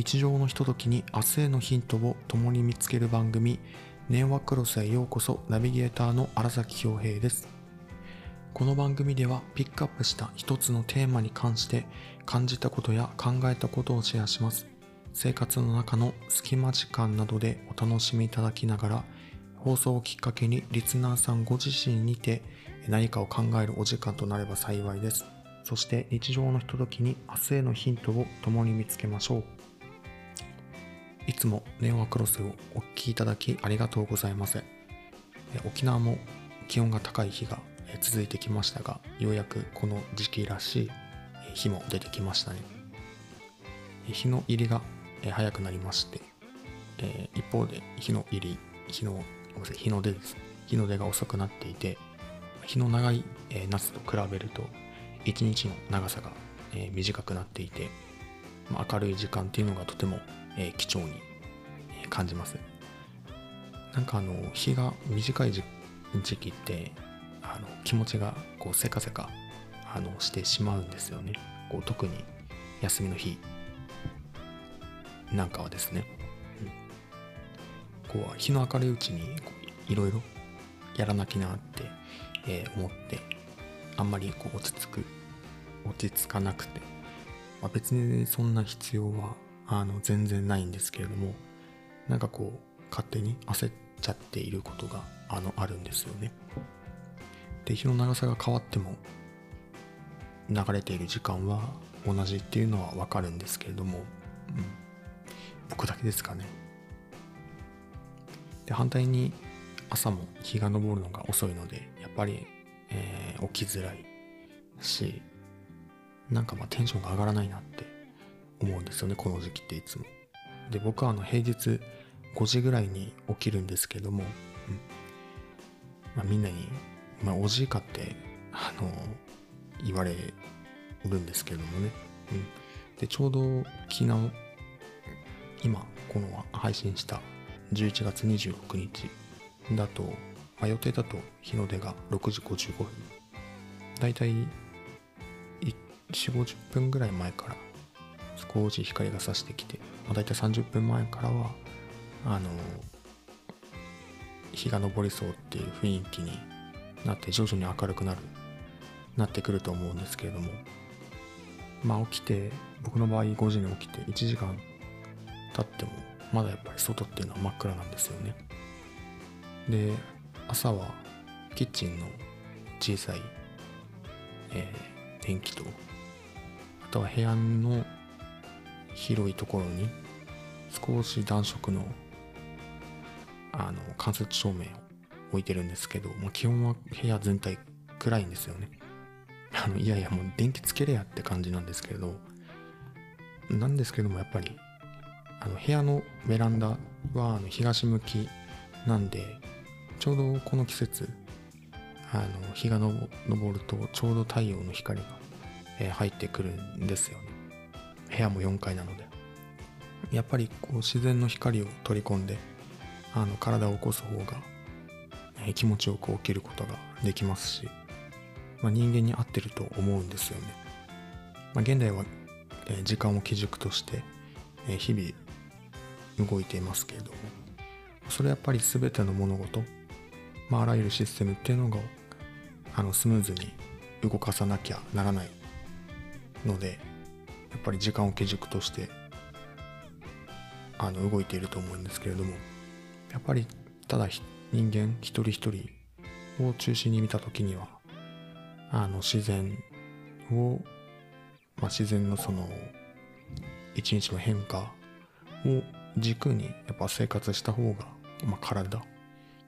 日常のひとときに明日へのヒントを共に見つける番組ネオワクロスへようこそナビゲーターの荒崎恭平です。この番組ではピックアップした一つのテーマに関して感じたことや考えたことをシェアします。生活の中の隙間時間などでお楽しみいただきながら放送をきっかけにリスナーさんご自身にて何かを考えるお時間となれば幸いです。そして日常のひとときに明日へのヒントを共に見つけましょう。いつもネオアクロスをお聞きいただきありがとうございます。沖縄も気温が高い日が続いてきましたが、ようやくこの時期らしい日も出てきましたね。日の入りが早くなりまして、一方で日の入り、日の、日の出です。日の出が遅くなっていて、日の長い夏と比べると、一日の長さが短くなっていて、明るい時間っていうのがとてもえー、貴重に感じます。なんかあの日が短い時期ってあの気持ちがこうせかせかあのしてしまうんですよね。こう特に休みの日なんかはですね。うん、こう日の明るいうちにいろいろやらなきなって、えー、思ってあんまりこう落ち着く落ち着かなくて、まあ、別にそんな必要はあの全然ないんですけれどもなんかこう勝手に焦っちゃっていることがあのあるんですよね。で日の長さが変わっても流れている時間は同じっていうのはわかるんですけれども、うん、僕だけですかね。で反対に朝も日が昇るのが遅いのでやっぱり、えー、起きづらいしなんかまあテンションが上がらないなって思うんですよね、この時期っていつも。で、僕はあの平日5時ぐらいに起きるんですけども、うんまあ、みんなに、まあ、おじいかって、あの、言われるんですけどもね。うん。で、ちょうど昨日、今、この配信した11月26日だと、まあ、予定だと日の出が6時55分。だいたい4、50分ぐらい前から少し光が差してきて、まあ、大体30分前からはあの日が昇りそうっていう雰囲気になって徐々に明るくなるなってくると思うんですけれどもまあ起きて僕の場合5時に起きて1時間経ってもまだやっぱり外っていうのは真っ暗なんですよね。で朝はキッチンの小さい、えー、電気とあとは部屋の広いところに少し暖色のあの間接照明を置いてるんですけど、まあ、基本は部屋全体暗いんですよね。あのいやいやもう電気つけれやって感じなんですけどなんですけどもやっぱりあの部屋のベランダはあの東向きなんでちょうどこの季節あの日が昇るとちょうど太陽の光が、え入ってくるんですよね。部屋も4階なので。やっぱりこう自然の光を取り込んであの体を起こす方が、え気持ちよく起きることができますし、まあ、人間に合ってると思うんですよね、まあ、現代は、え時間を基軸として、え日々動いていますけれどもそれやっぱり全ての物事、まあ、あらゆるシステムっていうのがあのスムーズに動かさなきゃならないのでやっぱり時間を基軸としてあの動いていると思うんですけれどもやっぱりただ人間一人一人を中心に見た時にはあの自然を、まあ、自然のその一日の変化を軸にやっぱ生活した方が、まあ、体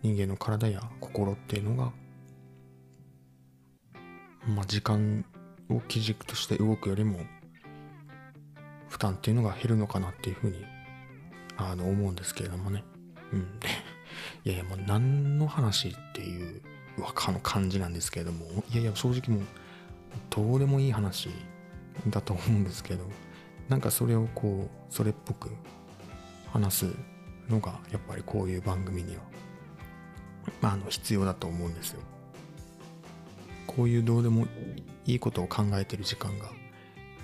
人間の体や心っていうのが、まあ、時間を基軸として動くよりも負担っていうのが減るのかなっていうふうにあの思うんですけれどもね。うん。いやいやもう何の話っていうわかの感じなんですけれども、いやいや正直もうどうでもいい話だと思うんですけど、なんかそれをこう、それっぽく話すのがやっぱりこういう番組には、まあ、あの必要だと思うんですよ。こういうどうでもいいことを考えてる時間が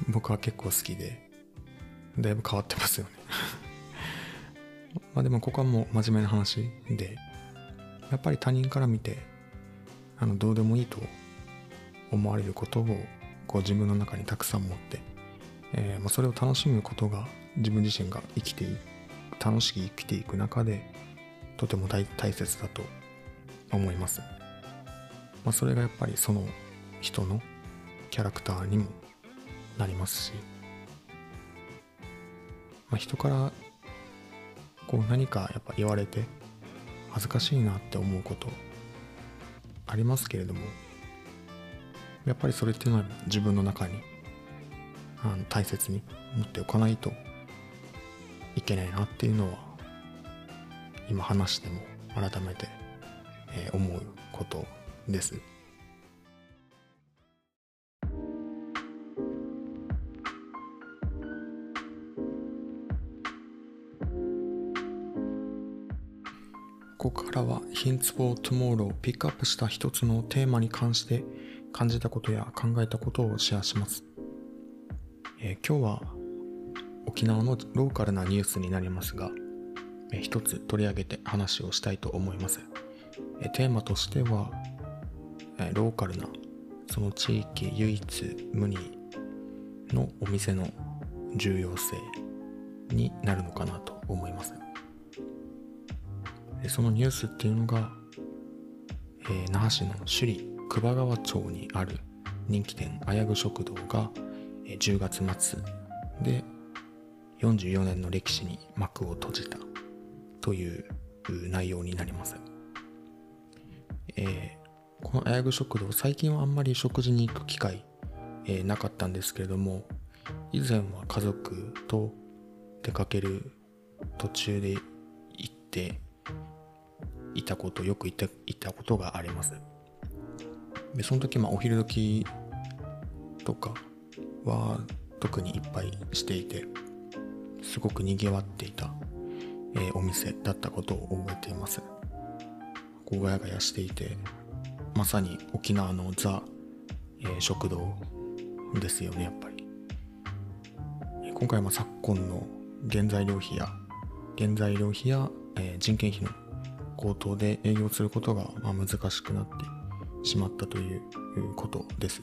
僕は結構好きで、だいぶ変わってますよね。まあでもここはもう真面目な話でやっぱり他人から見てあのどうでもいいと思われることをこう自分の中にたくさん持って、えー、まあ、それを楽しむことが自分自身が生きてい楽しく生きていく中でとても大切だと思います、まあ、それがやっぱりその人のキャラクターにもなりますし、まあ、人からこう何かやっぱ言われて恥ずかしいなって思うことありますけれどもやっぱりそれっていうのは自分の中にあの大切に持っておかないといけないなっていうのは今話しても改めて、え、思うことです。は Hints for Tomorrow をピックアップした一つのテーマに関して感じたことや考えたことをシェアします。えー、今日は沖縄のローカルなニュースになりますが、えー、一つ取り上げて話をしたいと思います。えー、テーマとしては、えローカルなその地域唯一無二のお店の重要性になるのかなと思います。そのニュースっていうのが、えー、那覇市の首里久保川町にある人気店綾具食堂が、えー、10月末で44年の歴史に幕を閉じたという内容になります。えー、この綾具食堂最近はあんまり食事に行く機会、えー、なかったんですけれども以前は家族と出かける途中で行っていたことよくいたいたことがあります。でその時まあお昼時とかは特にいっぱいしていてすごく賑わっていた、えー、お店だったことを覚えています。こうガヤガヤしていてまさに沖縄のザ、えー、食堂ですよねやっぱり。今回も昨今の原材料費や原材料費や、えー、人件費の高騰で営業することがま難しくなってしまったということです。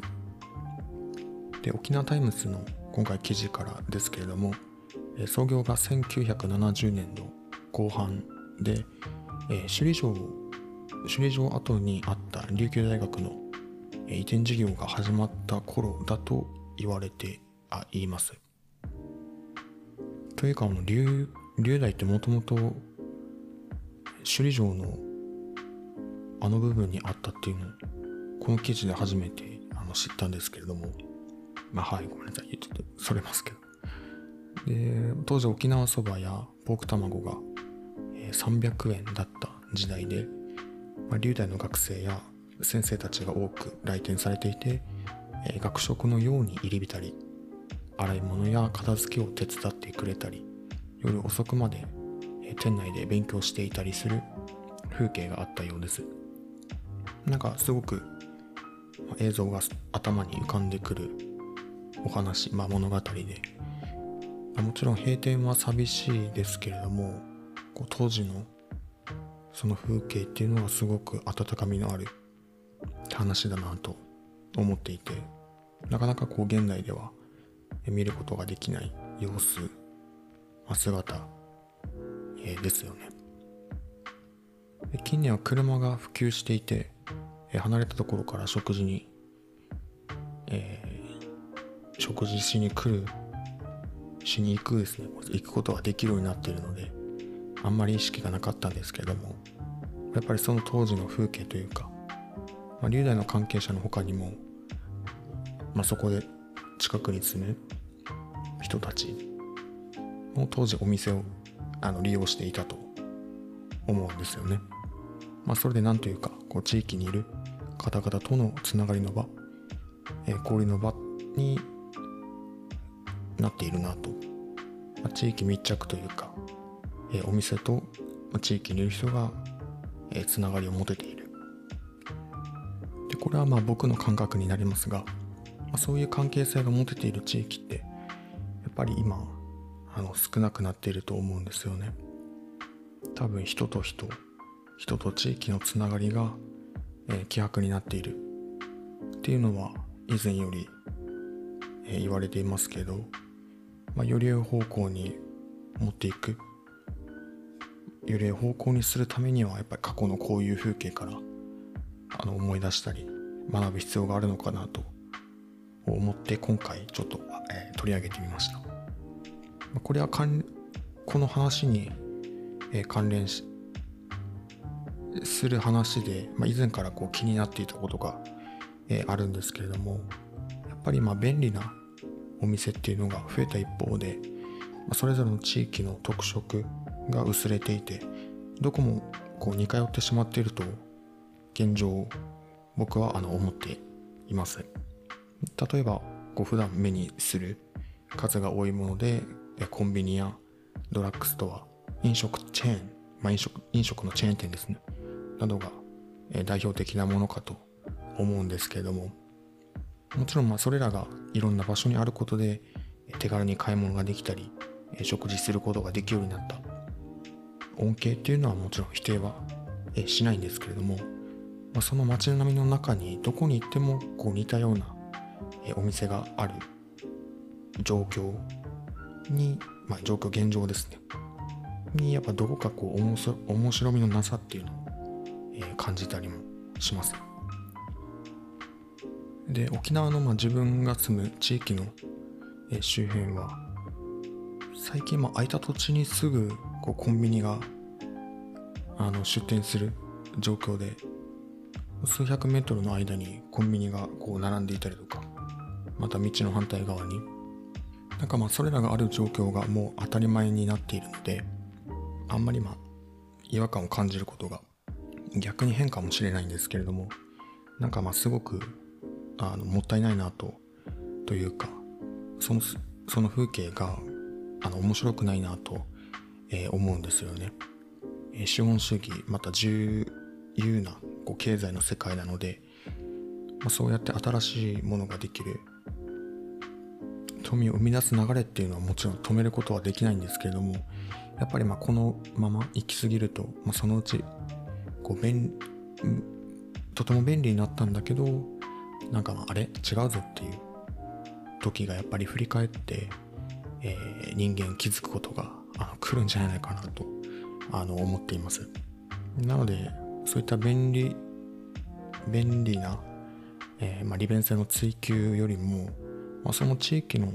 で沖縄タイムズの今回記事からですけれども創業が1970年の後半で首里城首里城跡にあった琉球大学の移転事業が始まった頃だと言われてあ言います。というかもう龍龍大ってもともと首里城のあの部分にあったっていうのをこの記事で初めてあの知ったんですけれども。まあはいごめんなさい。ちょっとそれますけど。で当時沖縄そばやポーク卵が300円だった時代で、まあ、龍大の学生や先生たちが多く来店されていて、え学食のように入り浸り洗い物や片付けを手伝ってくれたり夜遅くまで店内で勉強していたりする風景があったようです。なんかすごく映像が頭に浮かんでくるお話、まあ、物語で。もちろん閉店は寂しいですけれどもこう当時のその風景っていうのはすごく温かみのある話だなと思っていてなかなかこう現代では見ることができない様子、姿、ですよね。近年は車が普及していて、離れたところから食事に、えー、食事しに来るしに行くですね。行くことができるようになっているのであんまり意識がなかったんですけれどもやっぱりその当時の風景というか、まあ、龍大の関係者の他にも、まあ、そこで近くに住む人たちも当時お店をあの利用していたと思うんですよね。まあ、それで何というかこう地域にいる方々とのつながりの場、えー、交流の場になっているなと、まあ、地域密着というか、えー、お店と、地域にいる人が、えー、つながりを持てているでこれはまあ僕の感覚になりますが、まあ、そういう関係性が持てている地域ってやっぱり今あの少なくなっていると思うんですよね。多分人と人人と地域のつながりが、えー、希薄になっている。っていうのは以前より、えー、言われていますけど、まあ、より良い方向に持っていく。より良い方向にするためにはやっぱり過去のこういう風景からあの思い出したり学ぶ必要があるのかなと思って今回ちょっと、えー、取り上げてみました。これはかんこの話に、え、関連しする話で、まあ、以前からこう気になっていたことが、え、あるんですけれどもやっぱりま便利なお店っていうのが増えた一方で、ま、それぞれの地域の特色が薄れていてどこもこう似通ってしまっていると現状僕はあの思っています。例えばこう普段目にする数が多いものでコンビニやドラッグストア飲食チェーン、まあ、飲食飲食のチェーン店ですね。などが代表的なものかと思うんですけれども。もちろんまそれらがいろんな場所にあることで手軽に買い物ができたり食事することができるようになった。恩恵っていうのはもちろん否定はしないんですけれども、ま、その街並みの中にどこに行ってもこう似たようなお店がある状況に、まあ、状況現状ですね。にやっぱどこかこう面白みのなさっていうのを、え、感じたりもします。で沖縄のまあ自分が住む地域の、えー、周辺は最近まあ空いた土地にすぐこうコンビニがあの出店する状況で数百メートルの間にコンビニがこう並んでいたりとかまた道の反対側になんかまあそれらがある状況がもう当たり前になっているのであんまりまあ違和感を感じることが逆に変かもしれないんですけれどもなんかまあすごくあのもったいないなとというかそのその風景があの面白くないなと、えー、思うんですよね、えー、資本主義また自由なこう経済の世界なので、まあ、そうやって新しいものができる富を生み出す流れっていうのはもちろん止めることはできないんですけれどもやっぱりまあこのまま行き過ぎると、まあ、そのうちこう便とても便利になったんだけどなんかあれ？違うぞっていう。時がやっぱり振り返って、えー、人間気づくことがあの来るんじゃないかなとあの思っています。なのでそういった便利便利な、えーまあ、利便性の追求よりもまあ、その地域の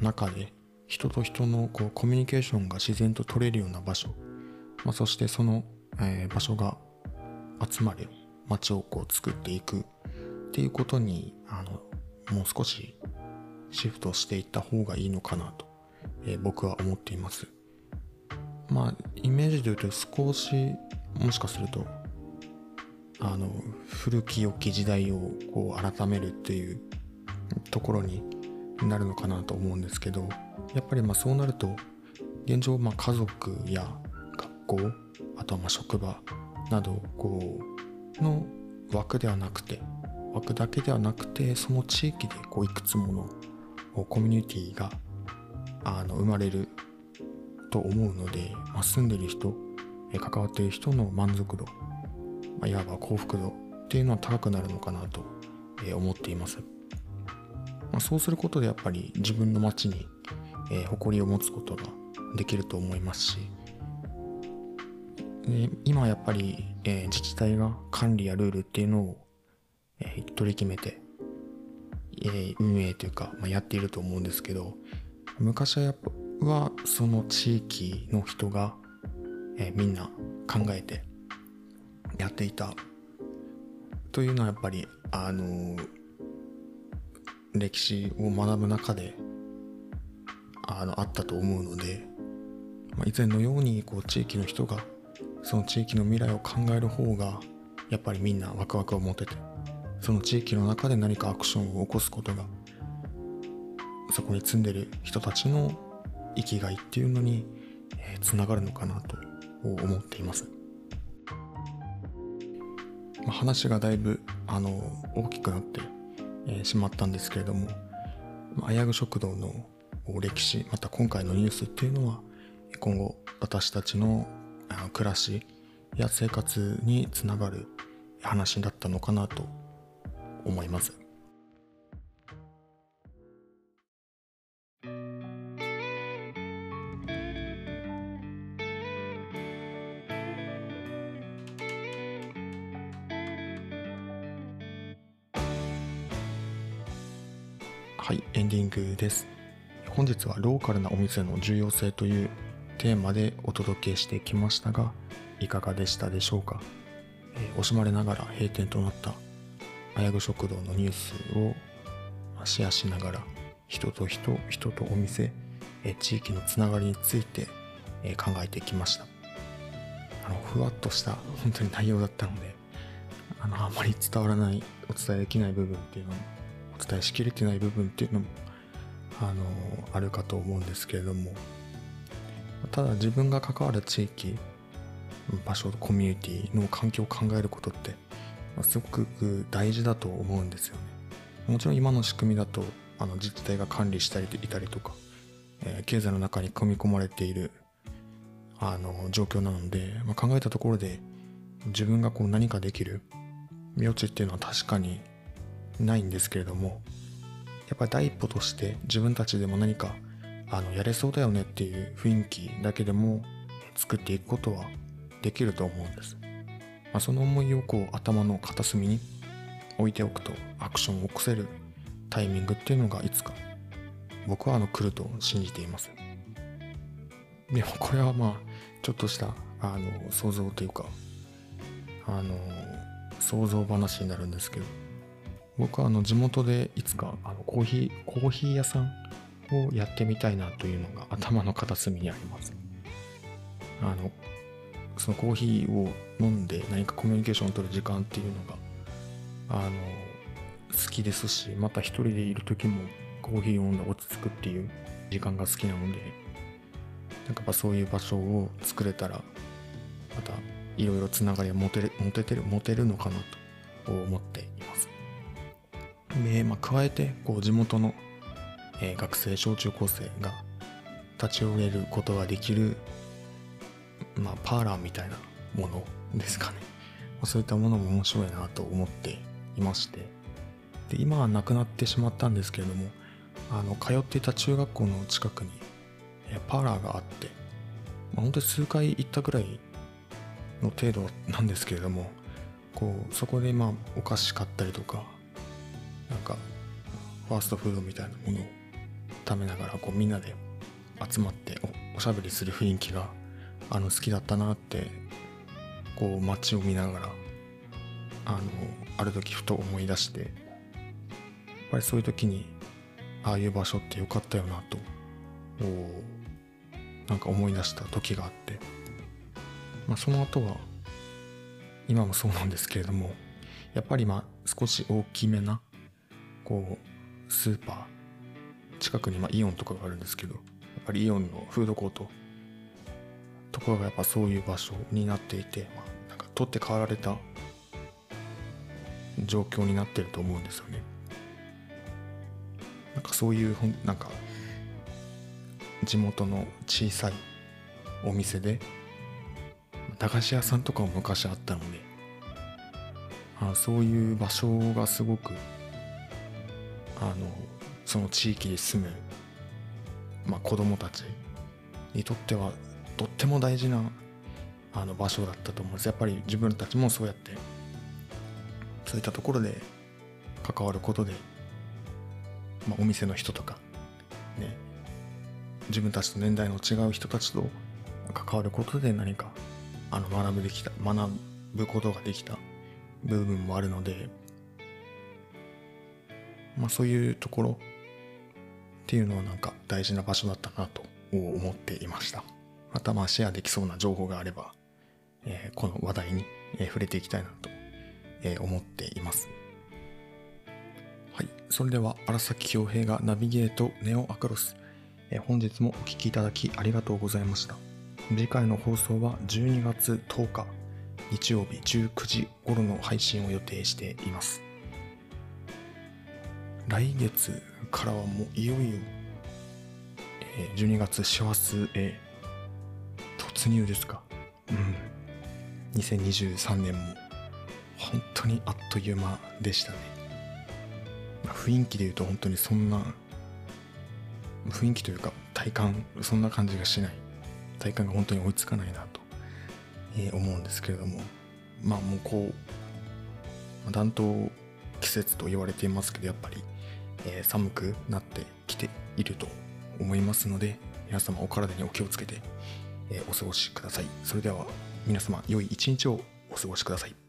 中で人と人のこうコミュニケーションが自然と取れるような場所、まあ、そしてその、えー、場所が集まる街をこう作っていく。っていうことにあのもう少しシフトしていった方がいいのかなと、えー、僕は思っています。まあイメージで言うと少しもしかするとあの古き良き時代をこう改めるっていうところにになるのかなと思うんですけどやっぱりまあそうなると現状まあ家族や学校あとはまあ職場などこうの枠ではなくて枠だけではなくてその地域でこういくつものコミュニティがあの生まれると思うので、まあ、住んでる人関わっている人の満足度、ま、いわば幸福度っていうのは高くなるのかなと思っています。まあ、そうすることでやっぱり自分の街に、え、誇りを持つことができると思いますし、え今やっぱり、え、自治体が管理やルールっていうのを、え、取り決めて、え、運営というか、まあ、やっていると思うんですけど昔はやっぱはその地域の人が、え、みんな考えてやっていた。というのはやっぱりあのー歴史を学ぶ中であのあったと思うので、まあ、以前のようにこう地域の人がその地域の未来を考える方がやっぱりみんなワクワクを持ててその地域の中で何かアクションを起こすことがそこに住んでる人たちの生きがいっていうのにつながるのかなと思っています、まあ、話がだいぶあの大きくなってえ、しまったんですけれども、あやぐ食堂の、歴史また今回のニュースっていうのは今後私たちの暮らしや生活につながる話だったのかなと思います。はい、エンディングです。本日はローカルなお店の重要性というテーマでお届けしてきましたが、いかがでしたでしょうか、えー、惜しまれながら閉店となったあやぐ食堂のニュースをシェアしながら人と人、人とお店、えー、地域のつながりについて、えー、考えてきました。あの、ふわっとした本当に内容だったので、あの、あまり伝わらない、お伝えできない部分っていうのも、伝えしきれてない部分っていうのもあのあるかと思うんですけれども。ただ自分が関わる地域場所コミュニティの環境を考えることってすごく大事だと思うんですよね。もちろん今の仕組みだとあの自治体が管理したりいたりとか、えー、経済の中に組み込まれているあの状況なので、まあ、考えたところで自分がこう何かできる余地っていうのは確かにないんですけれどもやっぱり第一歩として自分たちでも何かあのやれそうだよねっていう雰囲気だけでも作っていくことはできると思うんです、まあ、その思いをこう頭の片隅に置いておくとアクションを起こせるタイミングっていうのがいつか僕はあの来ると信じています。でもこれはまあちょっとしたあの想像というかあの想像話になるんですけど僕はあの地元でいつかあのコーヒーコーヒー屋さんをやってみたいなというのが頭の片隅にあります。あのそのコーヒーを飲んで何かコミュニケーションを取る時間っていうのがあの好きですしまた一人でいる時もコーヒーを飲んで落ち着くっていう時間が好きなのでなんかそういう場所を作れたらまたいろいろつながりを持て持ててる持てるのかなと思ってで、まあ、加えてこう地元の、えー、学生小中高生が立ち寄れることができる、まあ、パーラーみたいなものですかね。まそういったものも面白いなと思っていまして。で今はなくなってしまったんですけれどもあの通っていた中学校の近くに、えー、パーラーがあって、まあ、本当に数回行ったぐらいの程度なんですけれどもこうそこでまあお菓子買ったりとかなんかファーストフードみたいなものを食べながらこうみんなで集まっておしゃべりする雰囲気があの好きだったなってこう街を見ながらあのある時ふと思い出してやっぱりそういう時にああいう場所ってよかったよなとなんか思い出した時があって、まあ、その後は今もそうなんですけれどもやっぱりまあ少し大きめなこうスーパー近くにまイオンとかがあるんですけどやっぱりイオンのフードコートところがやっぱそういう場所になっていて、まあ、なんか取って代わられた状況になってると思うんですよね。なんかそういうなんか地元の小さいお店で駄菓子屋さんとかも昔あったのであそういう場所がすごくあのその地域に住む、まあ、子供たちにとってはとっても大事なあの場所だったと思うんです。やっぱり自分たちもそうやってそういったところで関わることで、まあ、お店の人とかね自分たちと年代の違う人たちと関わることで何かあの学ぶできた学ぶことができた部分もあるのでまあ、そういうところっていうのはなんか大事な場所だったなと思っていました。またまあシェアできそうな情報があれば、えー、この話題に、触れていきたいなと、思っています。はい。それでは荒崎恭平がナビゲートネオアクロス、本日もお聴きいただきありがとうございました。次回の放送は12月10日日曜日19時頃の配信を予定しています。来月からはもういよいよえー12月師走へ突入ですか。うん。2023年も本当にあっという間でしたね、まあ雰囲気で言うと本当にそんな雰囲気というか体感そんな感じがしない。体感が本当に追いつかないなと、えー思うんですけれどもまあもうこうまあ暖冬季節と言われていますけどやっぱり、えー寒くなってきていると思いますので皆様お体にお気をつけて、えーお過ごしください。それでは皆様良い一日をお過ごしください。